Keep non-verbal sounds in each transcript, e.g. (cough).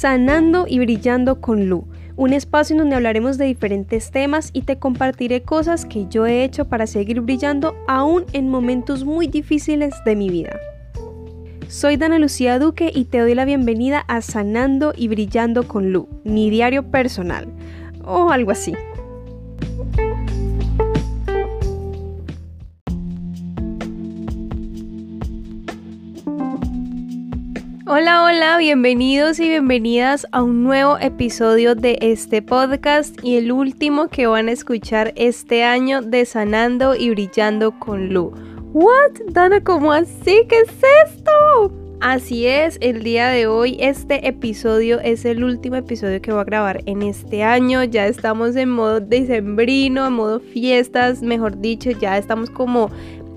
Sanando y Brillando con Lu, un espacio en donde hablaremos de diferentes temas y te compartiré cosas que yo he hecho para seguir brillando aún en momentos muy difíciles de mi vida. Soy Dana Lucía Duque y te doy la bienvenida a Sanando y Brillando con Lu, mi diario personal, o algo así. Hola, hola, bienvenidos y bienvenidas a un nuevo episodio de este podcast y el último que van a escuchar este año de Sanando y Brillando con Lu. ¿What? Dana, ¿cómo así? ¿Qué es esto? Así es, el día de hoy este episodio es el último episodio que voy a grabar en este año. Ya estamos en modo decembrino, en modo fiestas, mejor dicho, ya estamos como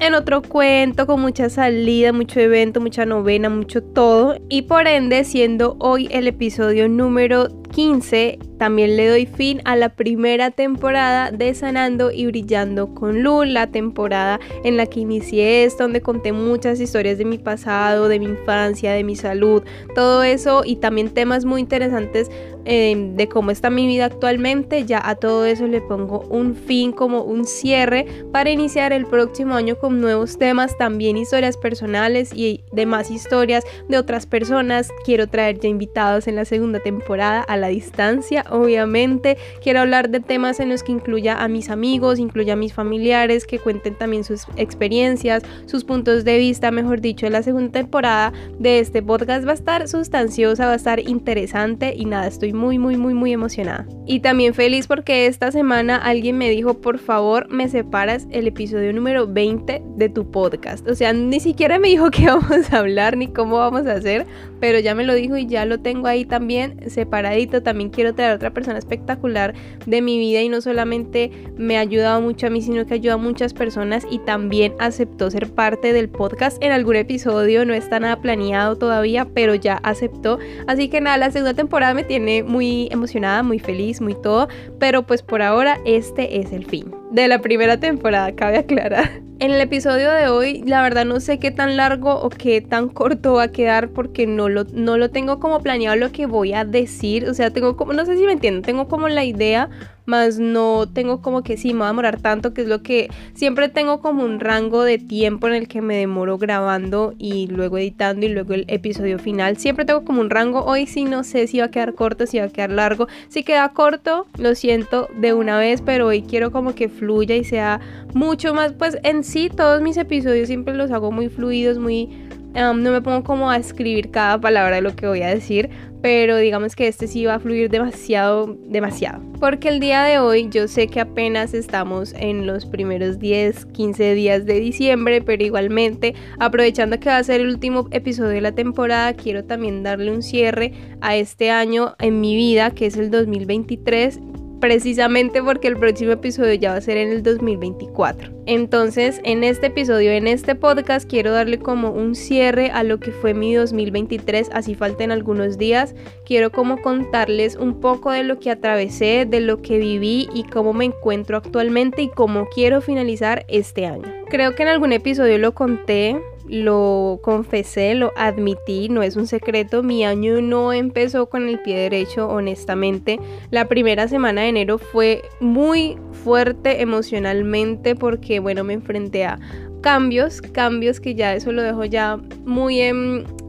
en otro cuento, con mucha salida, mucho evento, mucha novena, mucho todo. Y por ende, siendo hoy el episodio número 15, también le doy fin a la primera temporada de Sanando y Brillando con Luz, la temporada en la que inicié esto, donde conté muchas historias de mi pasado, de mi infancia, de mi salud, todo eso y también temas muy interesantes em, de cómo está mi vida actualmente. Ya a todo eso le pongo un fin, como un cierre para iniciar el próximo año con nuevos temas, también historias personales y demás historias de otras personas. Quiero traer ya invitados en la segunda temporada a la distancia, obviamente. Quiero hablar de temas en los que incluya a mis amigos, incluya a mis familiares, que cuenten también sus experiencias, sus puntos de vista, mejor dicho, la segunda temporada de este podcast va a estar sustanciosa, va a estar interesante y nada, estoy muy, muy, muy, muy emocionada. Y también feliz porque esta semana alguien me dijo, por favor, me separas el episodio número 20 de tu podcast. O sea, ni siquiera me dijo (laughs) qué vamos a hablar ni cómo vamos a hacer, pero ya me lo dijo y ya lo tengo ahí también separadito también quiero traer a otra persona espectacular de mi vida y no solamente me ha ayudado mucho a mí, sino que ayuda a muchas personas y también aceptó ser parte del podcast en algún episodio, no está nada planeado todavía, pero ya aceptó. Así que nada, la segunda temporada me tiene muy emocionada, muy feliz, muy todo, pero pues por ahora este es el fin de la primera temporada, cabe aclarar. En el episodio de hoy, la verdad no sé qué tan largo o qué tan corto va a quedar porque no lo, no lo tengo como planeado lo que voy a decir. O sea, tengo como, no sé si me entienden, tengo como la idea, más no tengo como que sí, me va a demorar tanto, que es lo que siempre tengo como un rango de tiempo en el que me demoro grabando y luego editando y luego el episodio final. Siempre tengo como un rango, hoy sí no sé si va a quedar corto, si va a quedar largo. Si queda corto, lo siento de una vez, pero hoy quiero como que fluya y sea mucho más, pues en sí todos mis episodios siempre los hago muy fluidos, muy... no me pongo como a escribir cada palabra de lo que voy a decir, pero digamos que este sí va a fluir demasiado, demasiado. Porque el día de hoy yo sé que apenas estamos en los primeros 10, 15 días de diciembre, pero igualmente aprovechando que va a ser el último episodio de la temporada, quiero también darle un cierre a este año en mi vida, que es el 2023 precisamente porque el próximo episodio ya va a ser en el 2024. Entonces, en este episodio, en este podcast, quiero darle como un cierre a lo que fue mi 2023, así falten algunos días. Quiero como contarles un poco de lo que atravesé, de lo que viví y cómo me encuentro actualmente y cómo quiero finalizar este año. Creo que en algún episodio lo conté, lo confesé, lo admití, no es un secreto, mi año no empezó con el pie derecho, honestamente. La primera semana de enero fue muy fuerte emocionalmente porque, bueno, me enfrenté a cambios, cambios que ya eso lo dejo ya muy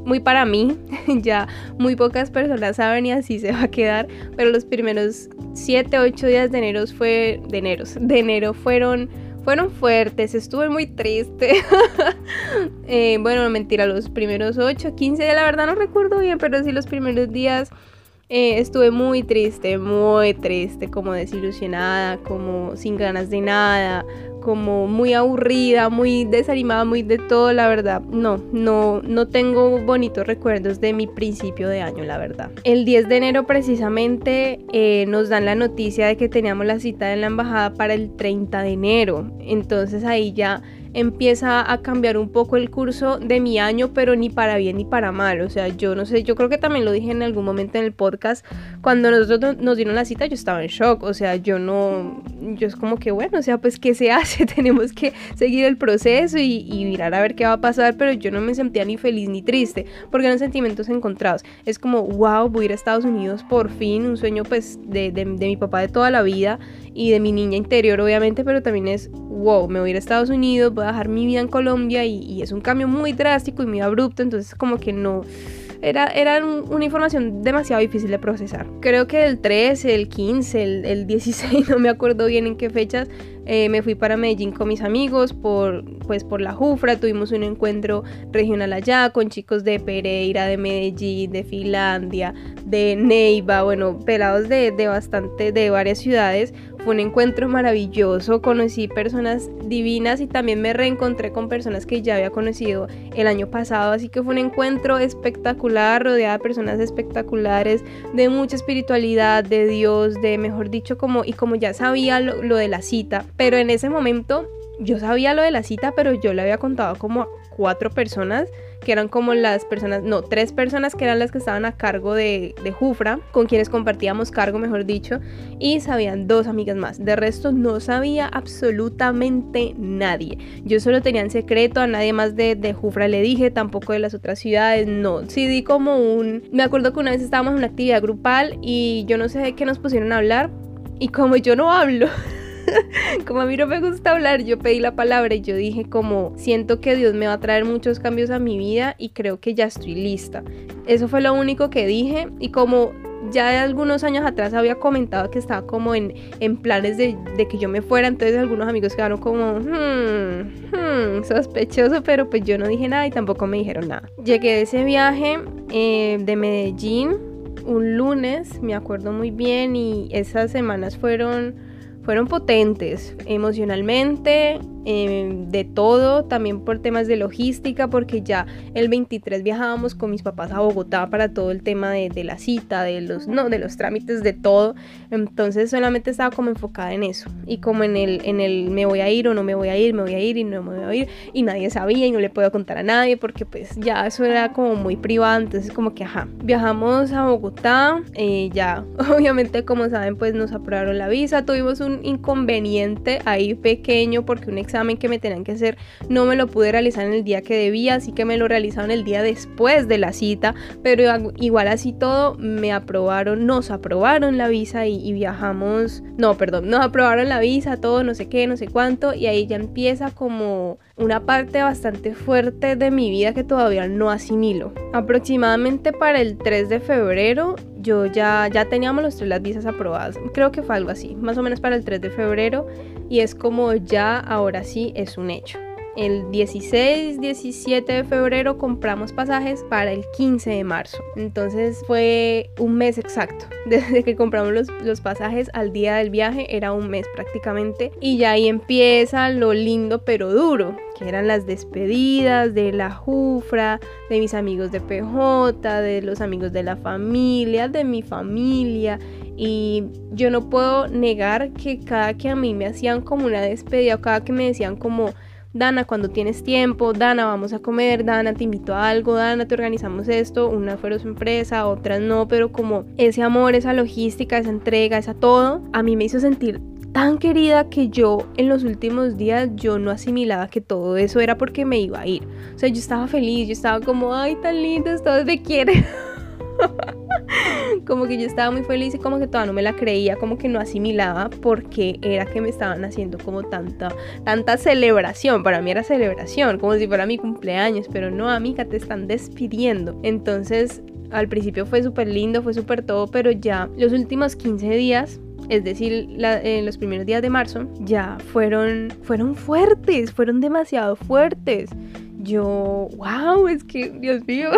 muy para mí, (laughs) ya muy pocas personas saben y así se va a quedar, pero los primeros 7, 8 días de enero fue de enero, de enero fueron fueron fuertes, estuve muy triste. (laughs) Eh, bueno, mentira, los primeros 8, 15, la verdad no recuerdo bien, pero sí los primeros días eh, estuve muy triste, muy triste, como desilusionada, como sin ganas de nada, como muy aburrida, muy desanimada, muy de todo, la verdad. No, no, no tengo bonitos recuerdos de mi principio de año, la verdad. El 10 de enero precisamente eh, nos dan la noticia de que teníamos la cita en la embajada para el 30 de enero. Entonces ahí ya empieza a cambiar un poco el curso de mi año, pero ni para bien ni para mal. O sea, yo no sé, yo creo que también lo dije en algún momento en el podcast, cuando nosotros nos dieron la cita yo estaba en shock, o sea, yo no, yo es como que bueno, o sea, pues ¿qué se (laughs) hace? Tenemos que seguir el proceso y, mirar a ver qué va a pasar, pero yo no me sentía ni feliz ni triste, porque eran sentimientos encontrados. Es como, wow, voy a ir a Estados Unidos por fin, un sueño pues de, de mi papá de toda la vida y de mi niña interior obviamente, pero también es, wow, me voy a ir a Estados Unidos, voy a dejar mi vida en Colombia y, es un cambio muy drástico y muy abrupto, entonces como que no... Era, era una información demasiado difícil de procesar. Creo que el 13, el 15, el, el 16, (laughs) no me acuerdo bien en qué fechas, eh, me fui para Medellín con mis amigos por, pues, por la Jufra, tuvimos un encuentro regional allá con chicos de Pereira, de Medellín, de Finlandia, de Neiva, bueno, pelados de, de bastante, de varias ciudades. Fue un encuentro maravilloso, conocí personas divinas y también me reencontré con personas que ya había conocido el año pasado, así que fue un encuentro espectacular, rodeada de personas espectaculares, de mucha espiritualidad, de Dios, de mejor dicho, como y como ya sabía lo de la cita, pero en ese momento yo sabía lo de la cita, pero yo le había contado como cuatro personas, que eran como las personas, no, tres personas que eran las que estaban a cargo de, de Jufra, con quienes compartíamos cargo, mejor dicho, y sabían dos amigas más. De resto no sabía absolutamente nadie. Yo solo tenía en secreto, a nadie más de, de Jufra le dije, tampoco de las otras ciudades, no. Sí di como un... Me acuerdo que una vez estábamos en una actividad grupal y yo no sé de qué nos pusieron a hablar, y como yo no hablo... (laughs) (laughs) como a mí no me gusta hablar, yo pedí la palabra y yo dije como siento que Dios me va a traer muchos cambios a mi vida y creo que ya estoy lista. Eso fue lo único que dije y como ya de algunos años atrás había comentado que estaba como en, en planes de, que yo me fuera, entonces algunos amigos quedaron como, hmm, hmm, sospechoso, pero pues yo no dije nada y tampoco me dijeron nada. Llegué de ese viaje eh, de Medellín un lunes, me acuerdo muy bien, y esas semanas fueron fueron potentes emocionalmente, Em, de todo, también por temas de logística, porque ya el 23 viajábamos con mis papás a Bogotá para todo el tema de, la cita, de los, no, de los trámites, de todo. Entonces solamente estaba como enfocada en eso y como en el, en el me voy a ir o no me voy a ir, me voy a ir y no me voy a ir. Y nadie sabía y no le puedo contar a nadie porque pues ya eso era como muy privado, entonces como que ajá, viajamos a Bogotá, eh, ya (laughs) obviamente como saben pues nos aprobaron la visa, tuvimos un inconveniente ahí pequeño porque un examen que me tenían que hacer no me lo pude realizar en el día que debía, así que me lo realizaron el día después de la cita, pero igual así todo me aprobaron, nos aprobaron la visa y, viajamos, no, perdón, nos aprobaron la visa, todo, no sé qué, no sé cuánto, y ahí ya empieza como una parte bastante fuerte de mi vida que todavía no asimilo. Aproximadamente para el 3 de febrero yo ya, ya teníamos los tres las visas aprobadas. Creo que fue algo así, más o menos para el 3 de febrero. Y es como ya ahora sí es un hecho. El 16, 17 de febrero compramos pasajes para el 15 de marzo. Entonces fue un mes exacto. (laughs) Desde que compramos los, los, pasajes al día del viaje era un mes prácticamente. Y ya ahí empieza lo lindo pero duro, que eran las despedidas de la Jufra, de mis amigos de PJ, de los amigos de la familia, de mi familia. Y yo no puedo negar que cada que a mí me hacían como una despedida o cada que me decían como Dana, cuando tienes tiempo, Dana, vamos a comer, Dana, te invito a algo, Dana, te organizamos esto, una fue su empresa, otras no, pero como ese amor, esa logística, esa entrega, esa todo, a mí me hizo sentir tan querida que yo en los últimos días yo no asimilaba que todo eso era porque me iba a ir. O sea, yo estaba feliz, yo estaba como, ay, tan lindos, todos me quieren. (laughs) (laughs) como que yo estaba muy feliz y como que todavía no me la creía, como que no asimilaba porque era que me estaban haciendo como tanta, tanta celebración. Para mí era celebración, como si fuera mi cumpleaños, pero no, amiga, te están despidiendo. Entonces, al principio fue súper lindo, fue súper todo, pero ya los últimos 15 días es decir, en los primeros días de marzo, ya fueron, fueron fuertes, fueron demasiado fuertes yo, wow, es que, Dios mío.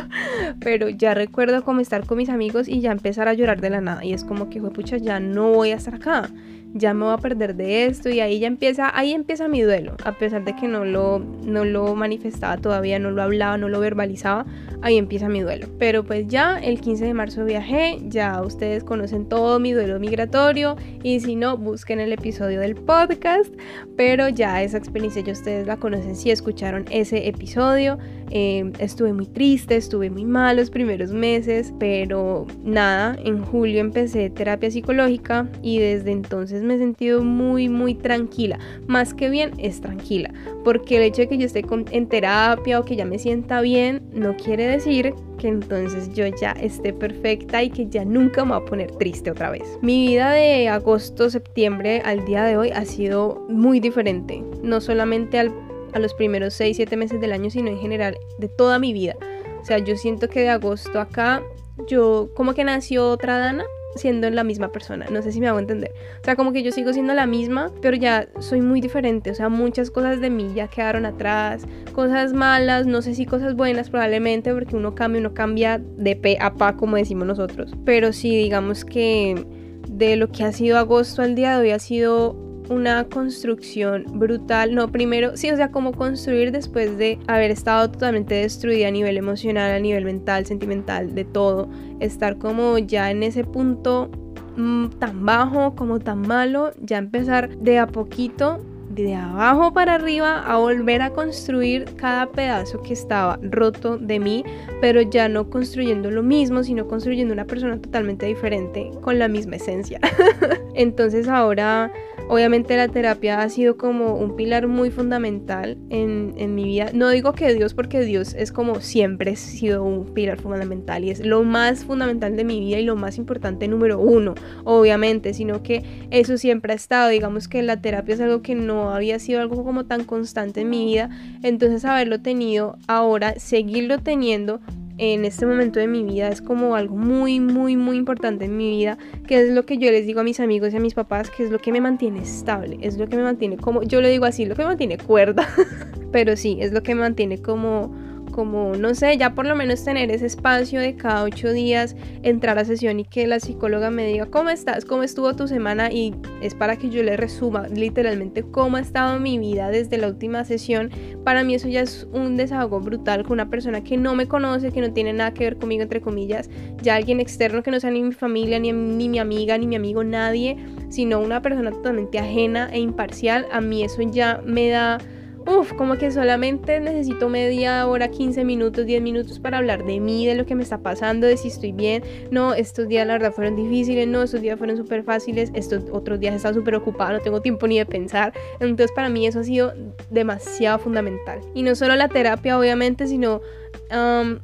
(laughs) Pero ya recuerdo como estar con mis amigos y ya empezar a llorar de la nada. Y es como que, pucha, ya no voy a estar acá. Ya me voy a perder de esto y ahí ya empieza, ahí empieza mi duelo, a pesar de que no lo, no lo manifestaba todavía, no lo hablaba, no lo verbalizaba, ahí empieza mi duelo. Pero pues ya el 15 de marzo viajé, ya ustedes conocen todo mi duelo migratorio y si no, busquen el episodio del podcast, pero ya esa experiencia ya ustedes la conocen si escucharon ese episodio. Eh, estuve muy triste, estuve muy mal los primeros meses, pero nada, en julio empecé terapia psicológica y desde entonces me he sentido muy, muy tranquila. Más que bien, es tranquila, porque el hecho de que yo esté en terapia o que ya me sienta bien, no quiere decir que entonces yo ya esté perfecta y que ya nunca me voy a poner triste otra vez. Mi vida de agosto, septiembre al día de hoy ha sido muy diferente, no solamente al a los primeros 6, 7 meses del año, sino en general de toda mi vida. O sea, yo siento que de agosto acá, yo como que nació otra Dana siendo la misma persona. No sé si me hago entender. O sea, como que yo sigo siendo la misma, pero ya soy muy diferente. O sea, muchas cosas de mí ya quedaron atrás. Cosas malas, no sé si cosas buenas probablemente, porque uno cambia, uno cambia de pe a pa, como decimos nosotros. Pero sí, digamos que de lo que ha sido agosto al día de hoy ha sido una construcción brutal. No, primero, sí, o sea, como construir después de haber estado totalmente destruida a nivel emocional, a nivel mental, sentimental, de todo. Estar como ya en ese punto mm, tan bajo, como tan malo, ya empezar de a poquito de abajo para arriba a volver a construir cada pedazo que estaba roto de mí, pero ya no construyendo lo mismo, sino construyendo una persona totalmente diferente con la misma esencia. (laughs) Entonces ahora Obviamente la terapia ha sido como un pilar muy fundamental en, mi vida. No digo que Dios, porque Dios es como siempre ha sido un pilar fundamental y es lo más fundamental de mi vida y lo más importante número uno, obviamente, sino que eso siempre ha estado. Digamos que la terapia es algo que no había sido algo como tan constante en mi vida. Entonces haberlo tenido ahora, seguirlo teniendo en este momento de mi vida es como algo muy, muy, muy importante en mi vida, que es lo que yo les digo a mis amigos y a mis papás, que es lo que me mantiene estable, es lo que me mantiene como, yo le digo así, lo que me mantiene cuerda, (laughs) pero sí, es lo que me mantiene como como, no sé, ya por lo menos tener ese espacio de cada ocho días, entrar a sesión y que la psicóloga me diga, ¿cómo estás? ¿Cómo estuvo tu semana? Y es para que yo le resuma literalmente cómo ha estado mi vida desde la última sesión. Para mí eso ya es un desahogo brutal con una persona que no me conoce, que no tiene nada que ver conmigo, entre comillas, ya alguien externo que no sea ni mi familia, ni, ni mi amiga, ni mi amigo, nadie, sino una persona totalmente ajena e imparcial. A mí eso ya me da Uf, como que solamente necesito media hora, 15 minutos, 10 minutos para hablar de mí, de lo que me está pasando, de si estoy bien. No, estos días la verdad fueron difíciles, no, estos días fueron súper fáciles, estos otros días he estado súper ocupada, no tengo tiempo ni de pensar. Entonces para mí eso ha sido demasiado fundamental. Y no solo la terapia, obviamente, sino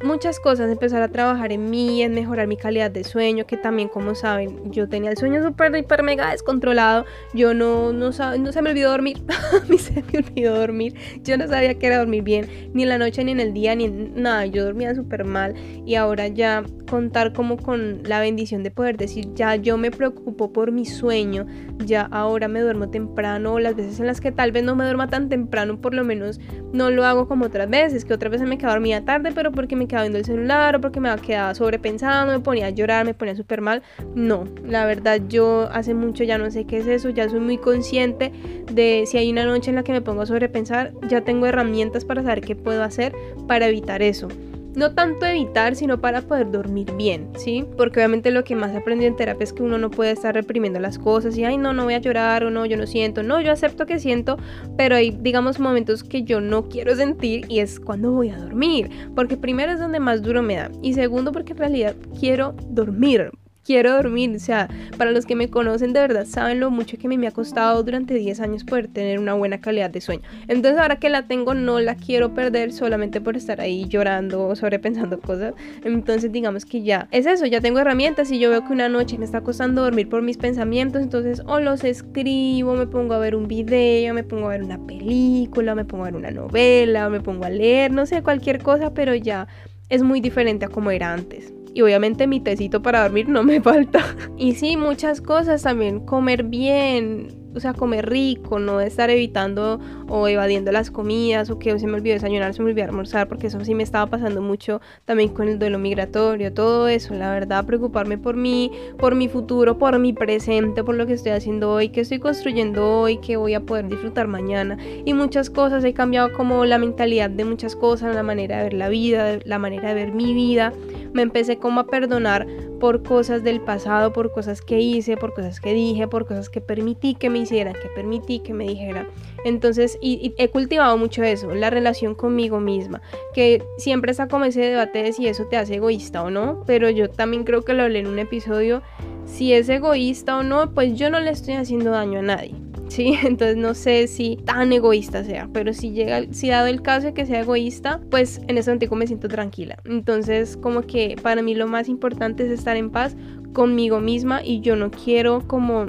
muchas cosas, empezar a trabajar en mí, en mejorar mi calidad de sueño, que también como saben, yo tenía el sueño súper, hiper, mega descontrolado, yo no, no, no se me olvidó dormir, (laughs) a mí se me olvidó dormir, yo no sabía que era dormir bien, ni en la noche, ni en el día, ni en nada, yo dormía súper mal y ahora ya contar como con la bendición de poder decir, ya yo me preocupo por mi sueño, ya ahora me duermo temprano, las veces en las que tal vez no me duerma tan temprano, por lo menos no lo hago como otras veces, que otras veces me quedo dormida tarde, pero porque me quedaba viendo el celular o porque me quedaba sobrepensando, me ponía a llorar, me ponía súper mal. No, la verdad yo hace mucho ya no sé qué es eso, ya soy muy consciente de si hay una noche en la que me pongo a sobrepensar, ya tengo herramientas para saber qué puedo hacer para evitar eso no tanto evitar, sino para poder dormir bien, ¿sí? Porque obviamente lo que más aprendí en terapia es que uno no puede estar reprimiendo las cosas y, ay, no, no voy a llorar o no, yo no siento, no, yo acepto que siento, pero hay, digamos, momentos que yo no quiero sentir y es cuando voy a dormir, porque primero es donde más duro me da y segundo porque en realidad quiero dormir, quiero dormir. O sea, para los que me conocen de verdad saben lo mucho que me ha costado durante 10 años poder tener una buena calidad de sueño. Entonces ahora que la tengo no la quiero perder solamente por estar ahí llorando o sobrepensando cosas. Entonces digamos que ya es eso, ya tengo herramientas y yo veo que una noche me está costando dormir por mis pensamientos, entonces o los escribo, me pongo a ver un video, me pongo a ver una película, me pongo a ver una novela, me pongo a leer, no sé, cualquier cosa, pero ya es muy diferente a como era antes. Y obviamente mi tecito para dormir no me (laughs) falta. Y sí, muchas cosas también. Comer bien, o sea, comer rico, no estar evitando o evadiendo las comidas o que se me olvidó desayunar, se me olvidó almorzar, porque eso sí me estaba pasando mucho también con el duelo migratorio, todo eso, la verdad, preocuparme por mí, por mi futuro, por mi presente, por lo que estoy haciendo hoy, que estoy construyendo hoy, que voy a poder disfrutar mañana y muchas cosas, he cambiado como la mentalidad de muchas cosas, la manera de ver la vida, la manera de ver mi vida, me empecé como a perdonar por cosas del pasado, por cosas que hice, por cosas que dije, por cosas que permití que me hicieran, que permití que me dijeran. Entonces, y, he cultivado mucho eso, la relación conmigo misma, que siempre está como ese debate de si eso te hace egoísta o no, pero yo también creo que lo hablé en un episodio, si es egoísta o no, pues yo no le estoy haciendo daño a nadie. ¿Sí? (laughs) Entonces no sé si tan egoísta sea, pero si llega, si dado el caso de que sea egoísta, pues en ese momento me siento tranquila. Entonces como que para mí lo más importante es estar en paz conmigo misma y yo no quiero como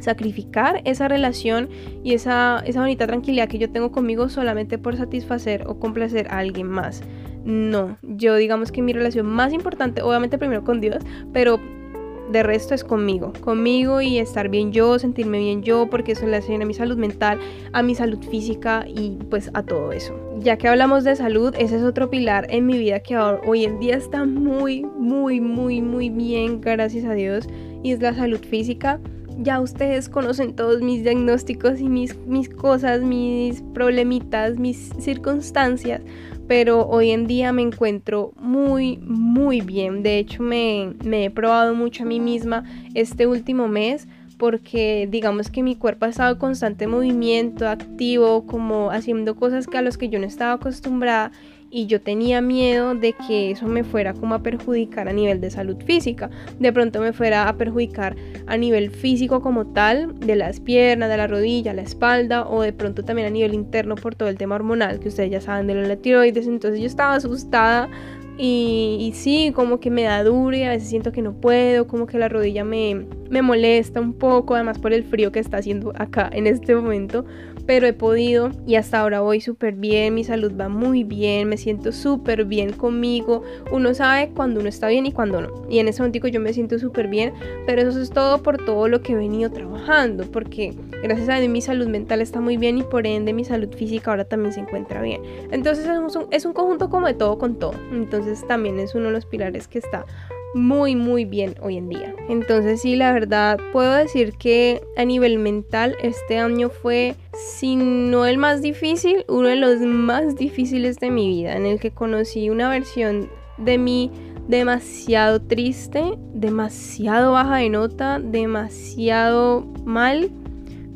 sacrificar esa relación y esa, esa bonita tranquilidad que yo tengo conmigo solamente por satisfacer o complacer a alguien más. No, yo digamos que mi relación más importante, obviamente primero con Dios, pero de resto es conmigo, conmigo y estar bien yo, sentirme bien yo, porque eso le hace a mi salud mental, a mi salud física y pues a todo eso. Ya que hablamos de salud, ese es otro pilar en mi vida que hoy en día está muy, muy, muy, muy bien, gracias a Dios, y es la salud física. Ya ustedes conocen todos mis diagnósticos y mis, mis cosas, mis problemitas, mis circunstancias, pero hoy en día me encuentro muy, muy bien. De hecho, me, he probado mucho a mí misma este último mes porque digamos que mi cuerpo ha estado en constante movimiento, activo, como haciendo cosas que a los que yo no estaba acostumbrada y yo tenía miedo de que eso me fuera como a perjudicar a nivel de salud física. De pronto me fuera a perjudicar a nivel físico como tal, de las piernas, de la rodilla, la espalda o de pronto también a nivel interno por todo el tema hormonal que ustedes ya saben de la tiroides. Entonces yo estaba asustada y, sí, como que me da duro a veces siento que no puedo, como que la rodilla me, me molesta un poco, además por el frío que está haciendo acá en este momento pero he podido y hasta ahora voy súper bien, mi salud va muy bien, me siento súper bien conmigo. Uno sabe cuando uno está bien y cuando no. Y en ese momento yo me siento súper bien, pero eso es todo por todo lo que he venido trabajando, porque gracias a Dios mi salud mental está muy bien y por ende mi salud física ahora también se encuentra bien. Entonces es un, es un conjunto como de todo con todo. Entonces también es uno de los pilares que está muy muy bien hoy en día. Entonces sí, la verdad puedo decir que a nivel mental este año fue, si no el más difícil, uno de los más difíciles de mi vida, en el que conocí una versión de mí demasiado triste, demasiado baja de nota, demasiado mal,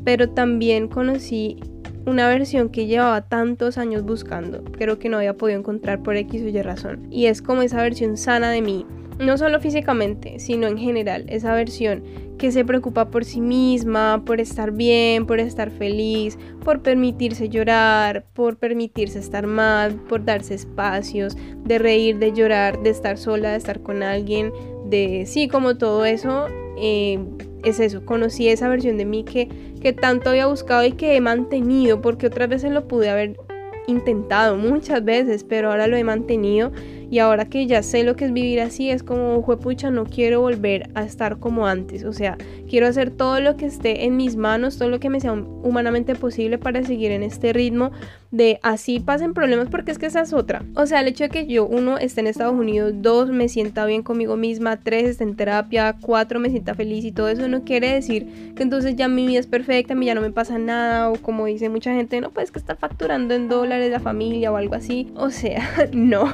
pero también conocí una versión que llevaba tantos años buscando, creo que no había podido encontrar por X o Y razón. Y es como esa versión sana de mí, no solo físicamente, sino en general, esa versión que se preocupa por sí misma, por estar bien, por estar feliz, por permitirse llorar, por permitirse estar mal, por darse espacios, de reír, de llorar, de estar sola, de estar con alguien, de sí, como todo eso, eh, es eso, conocí esa versión de mí que, que tanto había buscado y que he mantenido, porque otras veces lo pude haber intentado muchas veces, pero ahora lo he mantenido y ahora que ya sé lo que es vivir así, es como, juepucha, no quiero volver a estar como antes. O sea, quiero hacer todo lo que esté en mis manos, todo lo que me sea humanamente posible para seguir en este ritmo de así pasen problemas, porque es que esa es otra. O sea, el hecho de que yo, uno, esté en Estados Unidos, dos, me sienta bien conmigo misma, tres, esté en terapia, cuatro, me sienta feliz y todo eso no quiere decir que entonces ya mi vida es perfecta, a mí ya no me pasa nada, o como dice mucha gente, no, pues que estar facturando en dólares la familia o algo así. O sea, (laughs) no.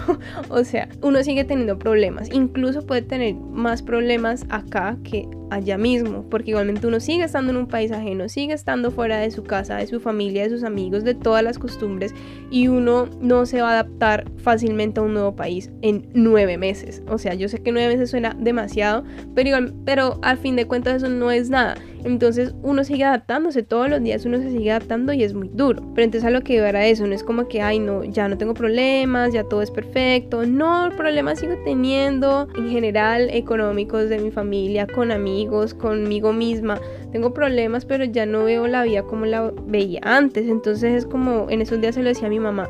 O sea, uno sigue teniendo problemas. Incluso puede tener más problemas acá que allá mismo, porque igualmente uno sigue estando en un país ajeno, sigue estando fuera de su casa, de su familia, de sus amigos, de todas las costumbres, y uno no se va a adaptar fácilmente a un nuevo país en nueve meses. O sea, yo sé que nueve meses suena demasiado, pero, igual, pero al fin de cuentas eso no es nada. Entonces uno sigue adaptándose todos los días, uno se sigue adaptando y es muy duro. Pero entonces a lo que era eso, no es como que, ay, no, ya no tengo problemas, ya todo es perfecto. No, problemas sigo teniendo en general económicos de mi familia, con amigos, conmigo misma. Tengo problemas, pero ya no veo la vida como la veía antes. Entonces es como, en esos días se lo decía a mi mamá.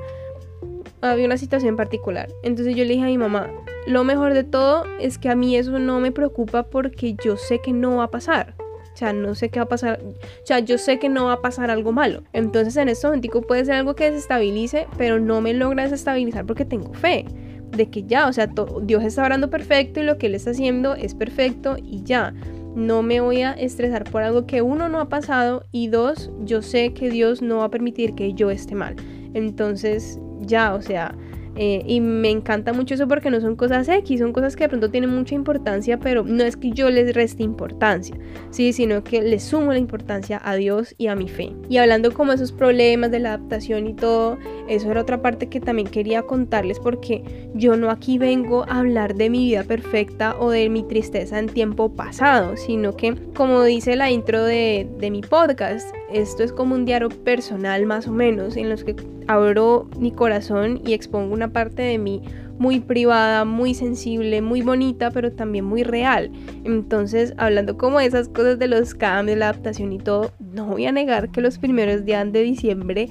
Había una situación particular. Entonces yo le dije a mi mamá, lo mejor de todo es que a mí eso no me preocupa porque yo sé que no va a pasar. O sea, no sé qué va a pasar, o sea, yo sé que no va a pasar algo malo. Entonces en este momento puede ser algo que desestabilice, pero no me logra desestabilizar porque tengo fe de que ya, o sea, Dios está orando perfecto y lo que Él está haciendo es perfecto y ya. No me voy a estresar por algo que uno no ha pasado y dos, yo sé que Dios no va a permitir que yo esté mal. Entonces, ya, o sea, eh, y me encanta mucho eso porque no son cosas X, son cosas que de pronto tienen mucha importancia, pero no es que yo les reste importancia, ¿sí? sino que les sumo la importancia a Dios y a mi fe. Y hablando como esos problemas de la adaptación y todo, eso era otra parte que también quería contarles porque yo no aquí vengo a hablar de mi vida perfecta o de mi tristeza en tiempo pasado, sino que como dice la intro de, de mi podcast, esto es como un diario personal más o menos en los que abro mi corazón y expongo una parte de mí muy privada, muy sensible, muy bonita, pero también muy real. Entonces, hablando como de esas cosas de los cambios, la adaptación y todo, no voy a negar que los primeros días de diciembre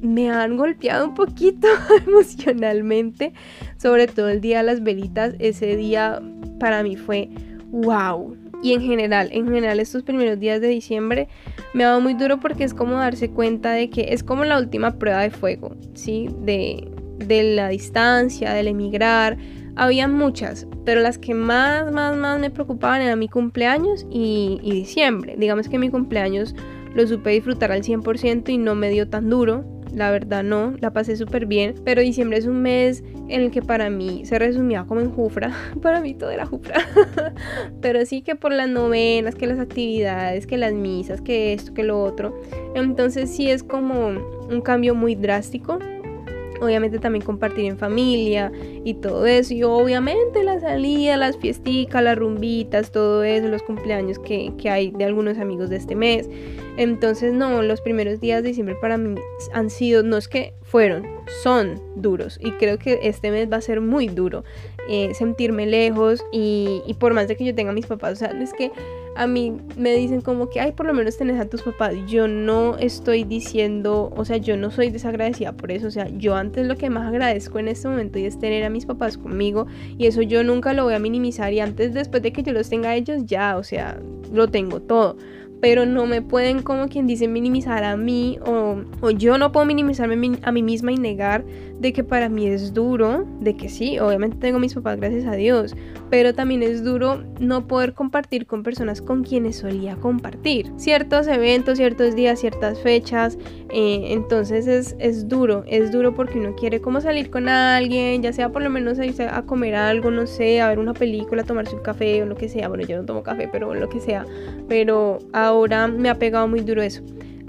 me han golpeado un poquito (laughs) emocionalmente, sobre todo el día de las velitas, ese día para mí fue wow. Y en general, en general estos primeros días de diciembre me ha dado muy duro porque es como darse cuenta de que es como la última prueba de fuego, ¿sí? De, de la distancia, del emigrar. Había muchas, pero las que más, más, más me preocupaban eran mi cumpleaños y, y diciembre. Digamos que mi cumpleaños lo supe disfrutar al 100% y no me dio tan duro. La verdad no, la pasé súper bien. Pero diciembre es un mes en el que para mí se resumía como en Jufra. (laughs) para mí todo era Jufra. (laughs) pero sí que por las novenas, que las actividades, que las misas, que esto, que lo otro. Entonces sí es como un cambio muy drástico obviamente también compartir en familia y todo eso. Y obviamente la salida, las fiesticas, las rumbitas, todo eso, los cumpleaños que, que, hay de algunos amigos de este mes. Entonces, no, los primeros días de diciembre para mí han sido, no es que fueron, son duros. Y creo que este mes va a ser muy duro. Eh, sentirme lejos y, por más de que yo tenga mis papás, o sea, es que a mí me dicen como que, ay, por lo menos tenés a tus papás. Yo no estoy diciendo, o sea, yo no soy desagradecida por eso. O sea, yo antes lo que más agradezco en este momento y es tener a mis papás conmigo. Y eso yo nunca lo voy a minimizar. Y antes, después de que yo los tenga a ellos, ya, o sea, lo tengo todo pero no me pueden como quien dice minimizar a mí o, o yo no puedo minimizarme a mí misma y negar de que para mí es duro, de que sí, obviamente tengo mis papás gracias a Dios, pero también es duro no poder compartir con personas con quienes solía compartir ciertos eventos, ciertos días, ciertas fechas, eh, entonces es, es duro, es duro porque uno quiere como salir con alguien, ya sea por lo menos irse a comer algo, no sé, a ver una película, tomarse un café o lo que sea, bueno yo no tomo café, pero lo que sea, pero ahora me ha pegado muy duro eso.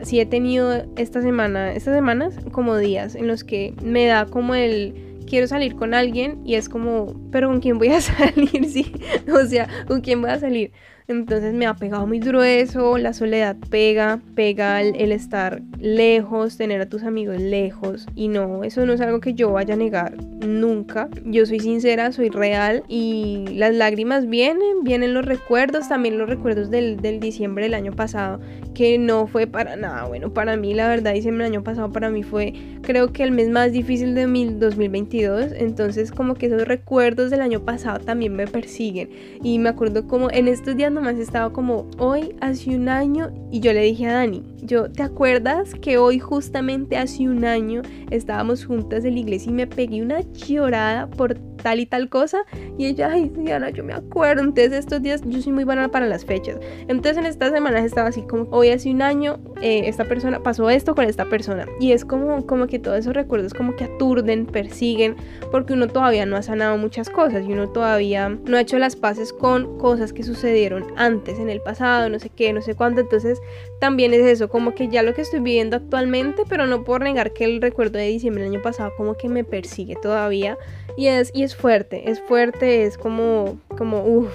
Sí he tenido esta semana, estas semanas como días en los que me da como el quiero salir con alguien y es como, pero ¿con quién voy a (laughs) salir? Sí, o sea, ¿con quién voy a salir? Entonces me ha pegado muy duro eso, la soledad pega, pega el, estar lejos, tener a tus amigos lejos. Y no, eso no es algo que yo vaya a negar nunca. Yo soy sincera, soy real y las lágrimas vienen, vienen los recuerdos, también los recuerdos del, del diciembre del año pasado, que no fue para nada bueno. Para mí, la verdad, diciembre del año pasado para mí fue creo que el mes más difícil de 2022. Entonces como que esos recuerdos del año pasado también me persiguen. Y me acuerdo como en estos días nomás estaba como, hoy hace un año, y yo le dije a Dani, yo, ¿te acuerdas que hoy justamente hace un año estábamos juntas en la iglesia y me pegué una llorada por tal y tal cosa. Y ella, ay, Diana, yo me acuerdo. Entonces, estos días yo soy muy buena para las fechas. Entonces, en estas semanas estaba así como, hoy hace un año, eh, esta persona pasó esto con esta persona. Y es como, como que todos esos recuerdos como que aturden, persiguen, porque uno todavía no ha sanado muchas cosas y uno todavía no ha hecho las paces con cosas que sucedieron antes, en el pasado, no sé qué, no sé cuánto. Entonces, también es eso, como que ya lo que estoy viviendo actualmente, pero no por negar que el recuerdo de diciembre del año pasado como que me persigue todavía. Y es, y es fuerte, es fuerte, es como, como, uff.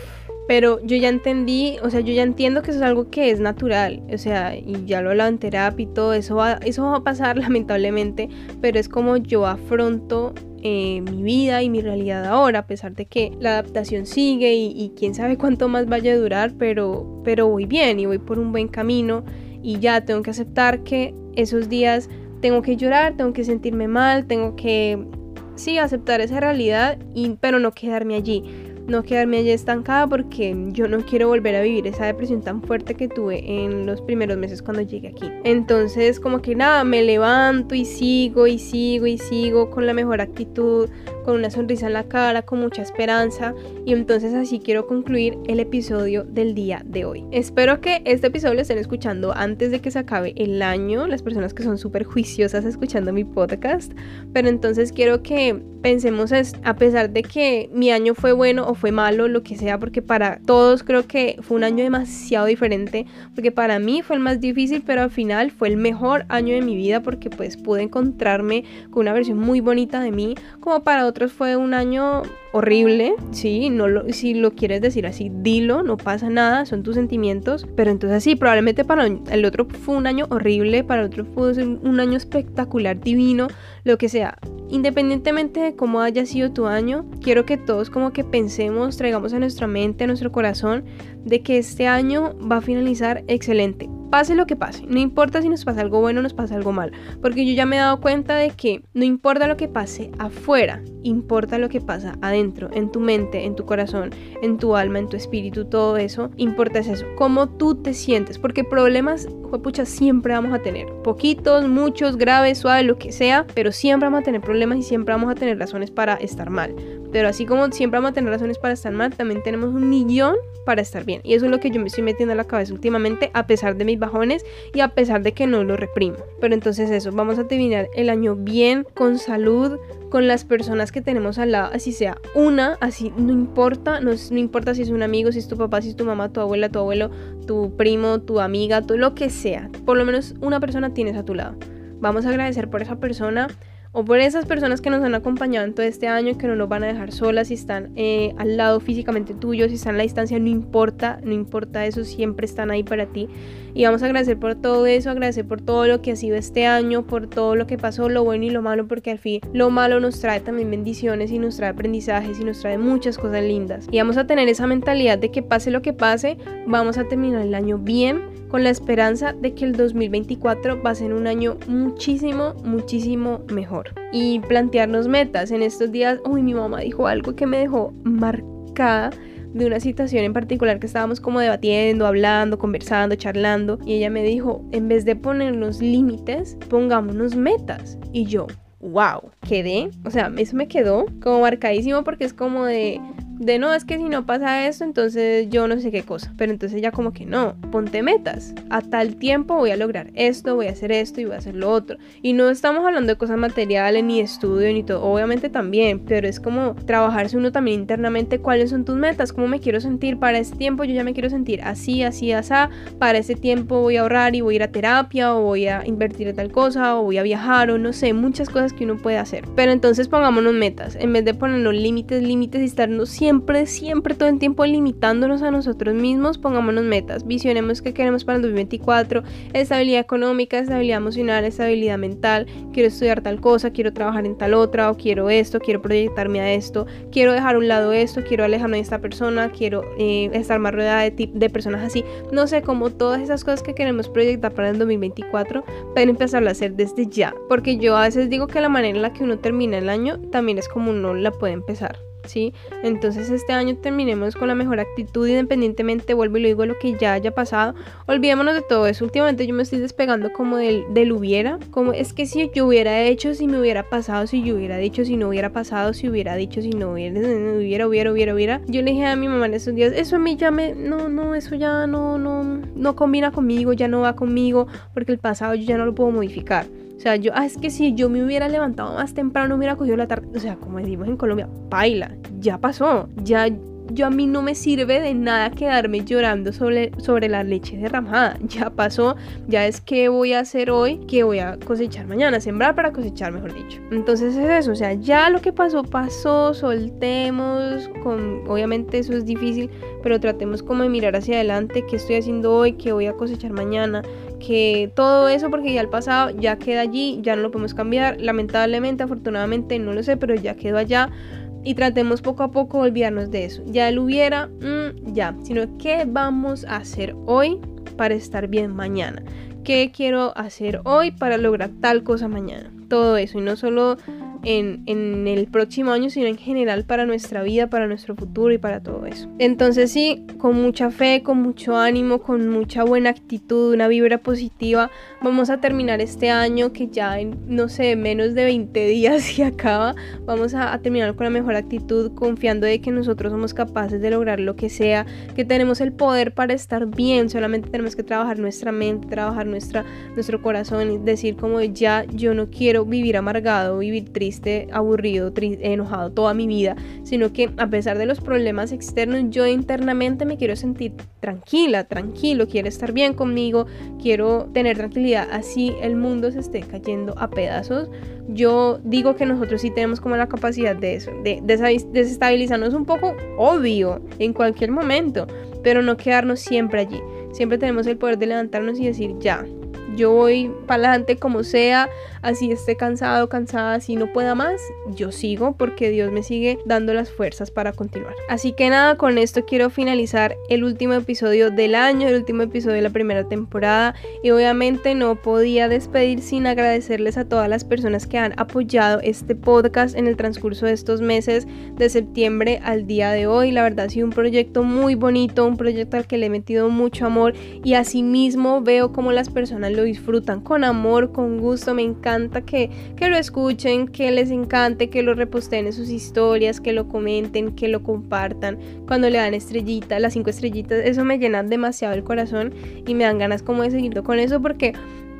Pero yo ya entendí, o sea, yo ya entiendo que eso es algo que es natural, o sea, y ya lo he hablado en terapia y todo, eso va, eso va a pasar (laughs) lamentablemente, pero es como yo afronto eh, mi vida y mi realidad ahora, a pesar de que la adaptación sigue y, y, quién sabe cuánto más vaya a durar, pero, pero voy bien y voy por un buen camino y ya tengo que aceptar que esos días tengo que llorar, tengo que sentirme mal, tengo que sí, aceptar esa realidad, y, pero no quedarme allí. No quedarme allí estancada porque yo no quiero volver a vivir esa depresión tan fuerte que tuve en los primeros meses cuando llegué aquí. Entonces como que nada, me levanto y sigo y sigo y sigo con la mejor actitud, con una sonrisa en la cara, con mucha esperanza y entonces así quiero concluir el episodio del día de hoy. Espero que este episodio lo estén escuchando antes de que se acabe el año, las personas que son súper juiciosas escuchando mi podcast, pero entonces quiero que pensemos a pesar de que mi año fue bueno o fue malo, lo que sea, porque para todos creo que fue un año demasiado diferente, porque para mí fue el más difícil, pero al final fue el mejor año de mi vida porque pues pude encontrarme con una versión muy bonita de mí, como para otros fue un año horrible, sí, no lo, si lo quieres decir así, dilo, no pasa nada, son tus sentimientos, pero entonces sí, probablemente para el otro fue un año horrible, para el otro fue un año espectacular, divino, lo que sea. Independientemente de cómo haya sido tu año, quiero que todos como que pensemos, traigamos a nuestra mente, a nuestro corazón, de que este año va a finalizar excelente pase lo que pase, no importa si nos pasa algo bueno o nos pasa algo mal, porque yo ya me he dado cuenta de que no importa lo que pase afuera, importa lo que pasa adentro, en tu mente, en tu corazón, en tu alma, en tu espíritu, todo eso, importa es eso, cómo tú te sientes, porque problemas, pucha, siempre vamos a tener, poquitos, muchos, graves, suaves, lo que sea, pero siempre vamos a tener problemas y siempre vamos a tener razones para estar mal. Pero así como siempre vamos a tener razones para estar mal, también tenemos un millón para estar bien. Y eso es lo que yo me estoy metiendo a la cabeza últimamente, a pesar de mis y a pesar de que no lo reprimo. Pero entonces eso, vamos a terminar el año bien, con salud, con las personas que tenemos al lado, así sea una, así no importa, no, no, importa si es un amigo, si es tu papá, si es tu mamá, tu abuela, tu abuelo, tu primo, tu amiga, todo lo que sea, por lo menos una persona tienes a tu lado. Vamos a agradecer por esa persona o por esas personas que nos han acompañado en todo este año, que no nos van a dejar solas, si están eh, al lado físicamente tuyo, si están a la distancia, no importa, no importa eso, siempre están ahí para ti. Y vamos a agradecer por todo eso, agradecer por todo lo que ha sido este año, por todo lo que pasó, lo bueno y lo malo, porque al fin lo malo nos trae también bendiciones y nos trae aprendizajes y nos trae muchas cosas lindas. Y vamos a tener esa mentalidad de que pase lo que pase, vamos a terminar el año bien con la esperanza de que el 2024 va a ser un año muchísimo, muchísimo mejor. Y plantearnos metas. En estos días, uy, mi mamá dijo algo que me dejó marcada de una situación en particular que estábamos como debatiendo, hablando, conversando, charlando. Y ella me dijo, en vez de ponernos límites, pongámonos metas. Y yo, wow, quedé, o sea, eso me quedó como marcadísimo porque es como de, de no, es que si no pasa esto, entonces yo no sé qué cosa. Pero entonces ya como que no, ponte metas. A tal tiempo voy a lograr esto, voy a hacer esto y voy a hacer lo otro. Y no estamos hablando de cosas materiales, ni estudio, ni todo. Obviamente también, pero es como trabajarse uno también internamente cuáles son tus metas, cómo me quiero sentir para este tiempo. Yo ya me quiero sentir así, así, así. Para ese tiempo voy a ahorrar y voy a ir a terapia o voy a invertir en tal cosa o voy a viajar o no sé, muchas cosas que uno puede hacer. Pero entonces pongámonos metas. En vez de ponernos límites, límites y estarnos siempre siempre, siempre, todo el tiempo limitándonos a nosotros mismos, pongámonos metas, visionemos qué queremos para el 2024, estabilidad económica, estabilidad emocional, estabilidad mental, quiero estudiar tal cosa, quiero trabajar en tal otra, o quiero esto, quiero proyectarme a esto, quiero dejar a un lado esto, quiero alejarme de esta persona, quiero eh, estar más rodeada de, de personas así, no sé, como todas esas cosas que queremos proyectar para el 2024, pueden empezar a hacer desde ya, porque yo a veces digo que la manera en la que uno termina el año también es como uno la puede empezar. ¿Sí? Entonces este año terminemos con la mejor actitud independientemente, vuelvo y lo digo, lo que ya haya pasado. Olvidémonos de todo eso. Últimamente yo me estoy despegando como del, del hubiera, como es que si yo hubiera hecho, si me hubiera pasado, si yo hubiera dicho, si no hubiera pasado, si hubiera dicho, si no hubiera, hubiera, hubiera, hubiera, hubiera. Yo le dije a mi mamá en esos días, eso a mí ya me, no, no, eso ya no, no, no combina conmigo, ya no va conmigo, porque el pasado yo ya no lo puedo modificar. O sea, yo, ah, es que si yo me hubiera levantado más temprano, hubiera cogido la tarde, o sea, como decimos en Colombia, paila, ya pasó, ya yo a mí no me sirve de nada quedarme llorando sobre, sobre la leche derramada. (laughs) Ya pasó, ya es que voy a hacer hoy, que voy a cosechar mañana, sembrar para cosechar, mejor dicho. Entonces es eso, o sea, ya lo que pasó, pasó, soltemos, con, obviamente eso es difícil, pero tratemos como de mirar hacia adelante, qué estoy haciendo hoy, qué voy a cosechar mañana, que todo eso porque ya el pasado ya queda allí, ya no lo podemos cambiar, lamentablemente, afortunadamente no lo sé, pero ya quedó allá y tratemos poco a poco olvidarnos de eso. Ya lo hubiera, mm, ya, sino qué vamos a hacer hoy para estar bien mañana. ¿Qué quiero hacer hoy para lograr tal cosa mañana? Todo eso y no solo en, en, el próximo año, sino en general para nuestra vida, para nuestro futuro y para todo eso. Entonces sí, con mucha fe, con mucho ánimo, con mucha buena actitud, una vibra positiva, vamos a terminar este año que ya en, no sé, menos de 20 días (laughs) y acaba, vamos a, a terminar con la mejor actitud, confiando de que nosotros somos capaces de lograr lo que sea, que tenemos el poder para estar bien, solamente tenemos que trabajar nuestra mente, trabajar nuestra, nuestro corazón y decir como ya yo no quiero vivir amargado, vivir triste, aburrido, enojado toda mi vida, sino que a pesar de los problemas externos, yo internamente me quiero sentir tranquila, tranquilo, quiero estar bien conmigo, quiero tener tranquilidad, así el mundo se esté cayendo a pedazos. Yo digo que nosotros sí tenemos como la capacidad de eso, de desestabilizarnos un poco, obvio, en cualquier momento, pero no quedarnos siempre allí. Siempre tenemos el poder de levantarnos y decir, ya, yo voy para adelante como sea, así esté cansado, cansada, así no pueda más, yo sigo porque Dios me sigue dando las fuerzas para continuar. Así que nada, con esto quiero finalizar el último episodio del año, el último episodio de la primera temporada y obviamente no podía despedir sin agradecerles a todas las personas que han apoyado este podcast en el transcurso de estos meses de septiembre al día de hoy. La verdad ha sido un proyecto muy bonito, un proyecto al que le he metido mucho amor y asimismo veo como las personas lo disfrutan con amor, con gusto, me encanta que, que lo escuchen, que les encante, que lo reposten en sus historias, que lo comenten, que lo compartan, cuando le dan estrellitas, las cinco estrellitas, eso me llena demasiado el corazón y me dan ganas como de seguir con eso porque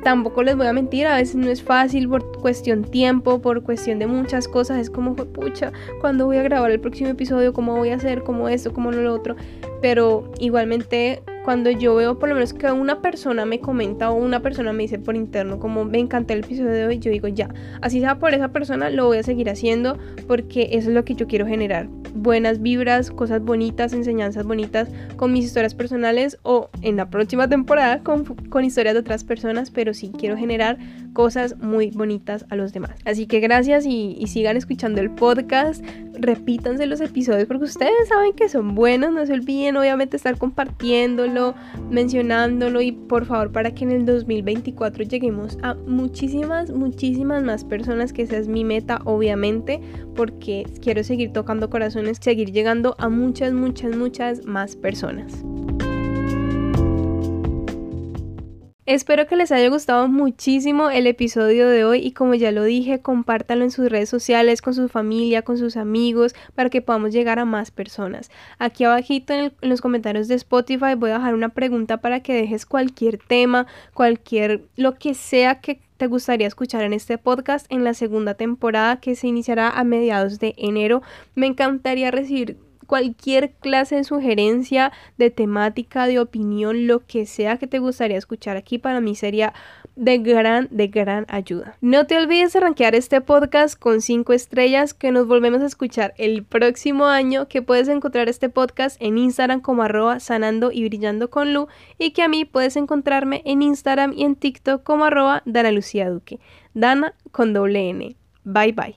tampoco les voy a mentir, a veces no es fácil por cuestión tiempo, por cuestión de muchas cosas, es como, pucha, cuando voy a grabar el próximo episodio, cómo voy a hacer, cómo esto, cómo lo otro, pero igualmente cuando yo veo por lo menos que una persona me comenta o una persona me dice por interno como me encanta el episodio de hoy, yo digo ya, así sea por esa persona, lo voy a seguir haciendo porque eso es lo que yo quiero generar. Buenas vibras, cosas bonitas, enseñanzas bonitas con mis historias personales o en la próxima temporada con, con historias de otras personas, pero sí quiero generar cosas muy bonitas a los demás. Así que gracias y sigan escuchando el podcast, repítanse los episodios porque ustedes saben que son buenos, no se olviden obviamente estar compartiéndolo mencionándolo y por favor para que en el 2024 lleguemos a muchísimas, muchísimas más personas, que esa es mi meta obviamente, porque quiero seguir tocando corazones, seguir llegando a muchas, muchas, muchas más personas. Espero que les haya gustado muchísimo el episodio de hoy y como ya lo dije, compártanlo en sus redes sociales, con su familia, con sus amigos, para que podamos llegar a más personas. Aquí abajito en, en los comentarios de Spotify voy a dejar una pregunta para que dejes cualquier tema, cualquier, lo que sea que te gustaría escuchar en este podcast en la segunda temporada que se iniciará a mediados de enero. Me encantaría recibir cualquier clase de sugerencia, de temática, de opinión, lo que sea que te gustaría escuchar aquí, para mí sería de gran, de gran ayuda. No te olvides de rankear este podcast con 5 estrellas que nos volvemos a escuchar el próximo año, que puedes encontrar este podcast en Instagram como arroba sanando y brillando con Lu y que a mí puedes encontrarme en Instagram y en TikTok como arroba Duque. Dana con doble N. Bye bye.